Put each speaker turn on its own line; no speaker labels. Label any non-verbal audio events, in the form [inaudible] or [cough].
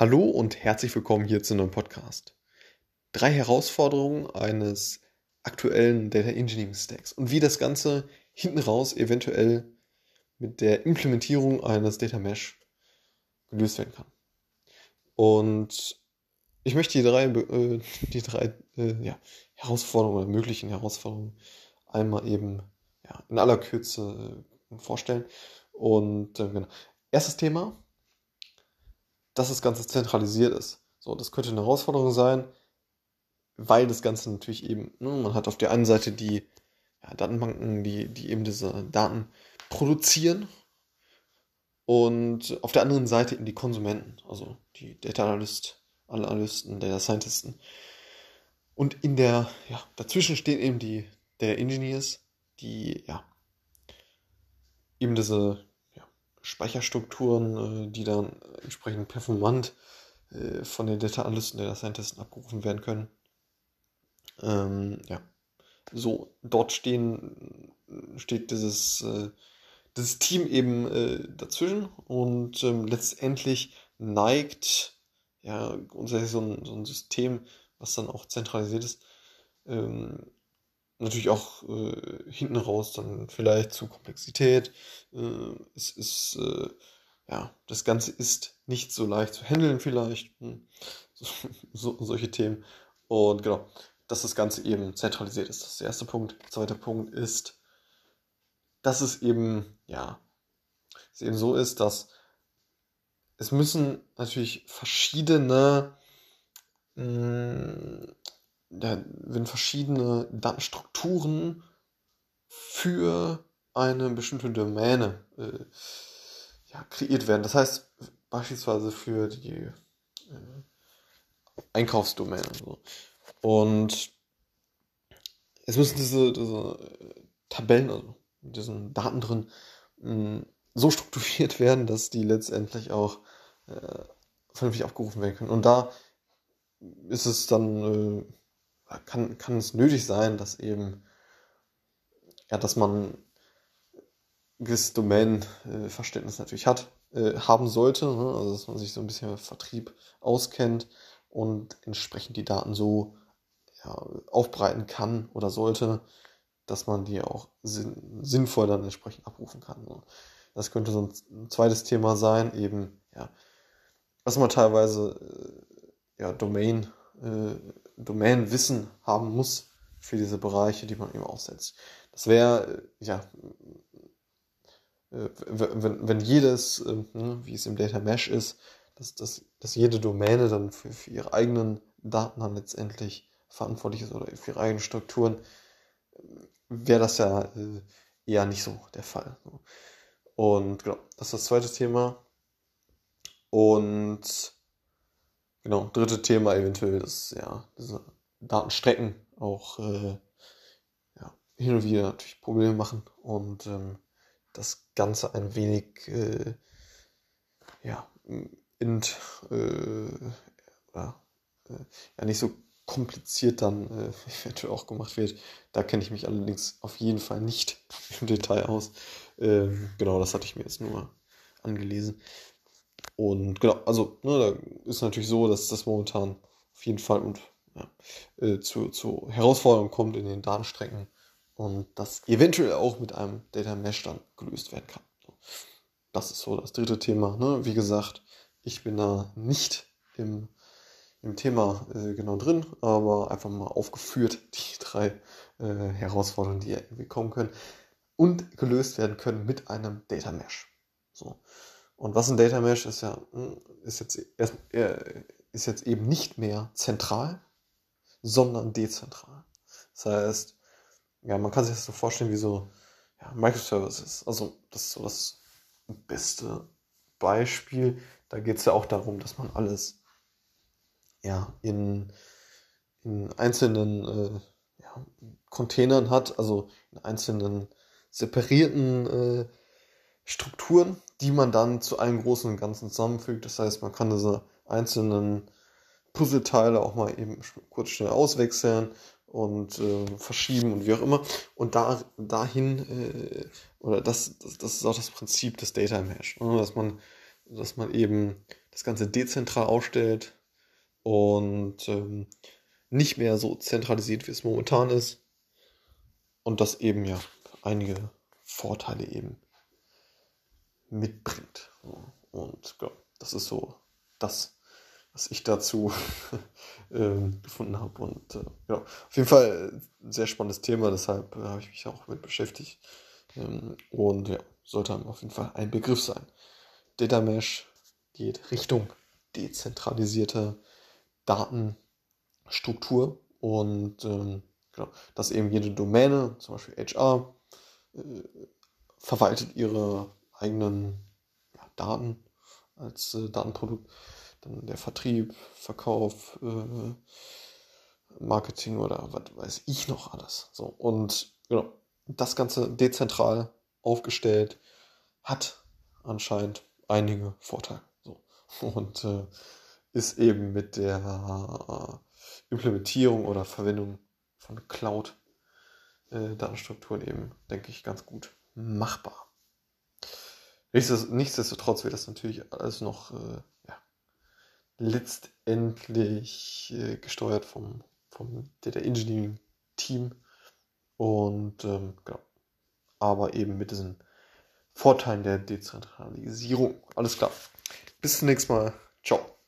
Hallo und herzlich willkommen hier zu einem Podcast. Drei Herausforderungen eines aktuellen Data Engineering Stacks und wie das Ganze hinten raus eventuell mit der Implementierung eines Data Mesh gelöst werden kann. Und ich möchte die drei, äh, [laughs] die drei äh, ja, Herausforderungen oder möglichen Herausforderungen einmal eben ja, in aller Kürze äh, vorstellen. Und äh, genau. Erstes Thema, dass das Ganze zentralisiert ist. So, das könnte eine Herausforderung sein, weil das Ganze natürlich eben, ne, man hat auf der einen Seite die ja, Datenbanken, die, die eben diese Daten produzieren und auf der anderen Seite eben die Konsumenten, also die Data Analyst, Analysten, Data Scientisten. Und in der, ja, dazwischen stehen eben die Data Engineers, die, ja, eben diese Speicherstrukturen, äh, die dann entsprechend performant äh, von den Data Analysten, Data Scientisten abgerufen werden können. Ähm, ja, so dort stehen, steht dieses, äh, dieses Team eben äh, dazwischen und ähm, letztendlich neigt ja grundsätzlich so ein, so ein System, was dann auch zentralisiert ist, ähm, natürlich auch äh, hinten raus dann vielleicht zu Komplexität. Äh, es ist, äh, ja, das Ganze ist nicht so leicht zu handeln vielleicht. Hm. So, so, solche Themen. Und genau, dass das Ganze eben zentralisiert ist. Das ist der erste Punkt. Der zweite Punkt ist, dass es eben, ja, es eben so ist, dass es müssen natürlich verschiedene ja, wenn verschiedene Datenstrukturen für eine bestimmte Domäne äh, ja, kreiert werden. Das heißt beispielsweise für die äh, Einkaufsdomäne. So. Und es müssen diese, diese Tabellen, also diesen Daten drin, mh, mm, so strukturiert werden, dass die letztendlich auch äh, vernünftig abgerufen werden können. Und da ist es dann äh, kann, kann es nötig sein, dass eben, ja, dass man ein gewisses Domänenverständnis natürlich hat, äh, haben sollte, ne? also dass man sich so ein bisschen mit Vertrieb auskennt und entsprechend die Daten so ja, aufbereiten kann oder sollte, dass man die auch sinn sinnvoll dann entsprechend abrufen kann. Ne? Das könnte so ein, ein, zweites Thema sein, eben, ja, was man teilweise äh, ja, Domain äh, Domänenwissen haben muss für diese Bereiche, die man eben aufsetzt. Das wäre, äh, ja, äh, wenn, wenn jedes, äh, ne, wie es im Data Mesh ist, dass, dass, dass jede Domäne dann für, für ihre eigenen Daten dann letztendlich verantwortlich ist oder für ihre eigenen Strukturen, wäre das ja eher nicht so der Fall. Und genau, das ist das zweite Thema. Und Genau, dritte Thema eventuell ist ja diese Datenstrecken auch äh, ja, hin und wieder natürlich Probleme machen und ähm, das Ganze ein wenig äh, ja, int, äh, ja, äh, ja, nicht so kompliziert dann äh, [laughs] eventuell auch gemacht wird. Da kenne ich mich allerdings auf jeden Fall nicht [laughs] im Detail aus. Ähm, genau, das hatte ich mir jetzt nur angelesen. Und genau, also ne, da ist natürlich so, dass das momentan auf jeden Fall und, ja, äh, zu, zu Herausforderungen kommt in den Datenstrecken und das eventuell auch mit einem Data Mesh dann gelöst werden kann. Das ist so das dritte Thema. Ne? Wie gesagt, ich bin da nicht im, im Thema äh, genau drin, aber einfach mal aufgeführt [laughs] die drei äh, Herausforderungen, die irgendwie kommen können und gelöst werden können mit einem Data Mesh. So. Und was ein Data Mesh ist ja, hm, ist jetzt, erst, äh, ist jetzt eben nicht mehr zentral, sondern dezentral. Das heißt, ja, man kann sich das so vorstellen wie so ja, Microservices. Also das ist so das beste Beispiel. Da geht es ja auch darum, dass man alles ja, in, in einzelnen äh, ja, Containern hat, also in einzelnen separierten äh, Strukturen, die man dann zu einem großen und Ganzen zusammenfügt. Das heißt, man kann diese einzelnen Puzzleteile auch mal eben kurz schnell auswechseln und äh, verschieben und wie auch immer. Und da, dahin, äh, oder das, das, das ist auch das Prinzip des Data Mesh, ne? dass man, dass man eben das Ganze dezentral aufstellt und ähm, nicht mehr so zentralisiert, wie es momentan ist. Und das eben ja einige Vorteile eben mitbringt. Und ja, das ist so das, was ich dazu [laughs] ähm, gefunden habe. Und äh, ja, auf jeden Fall ein sehr spannendes Thema, deshalb äh, habe ich mich auch mit beschäftigt. Ähm, und ja, sollte auf jeden Fall ein Begriff sein. Data Mesh geht Richtung dezentralisierte Datenstruktur und ähm, genau, dass eben jede Domäne, zum Beispiel HR, äh, verwaltet ihre eigenen ja, Daten als äh, Datenprodukt. Dann der Vertrieb, Verkauf, äh, Marketing oder was weiß ich noch alles. So, und genau, das Ganze dezentral aufgestellt hat anscheinend einige Vorteile. So. [laughs] Und äh, ist eben mit der Implementierung oder Verwendung von Cloud-Datenstrukturen äh, eben, denke ich, ganz gut machbar. Nichtsdestotrotz wird das natürlich alles noch äh, ja, letztendlich äh, gesteuert vom, vom Data Engineering Team und ähm, genau. aber eben mit diesen Vorteilen der Dezentralisierung. Alles klar. Bis zum nächsten Mal. Ciao.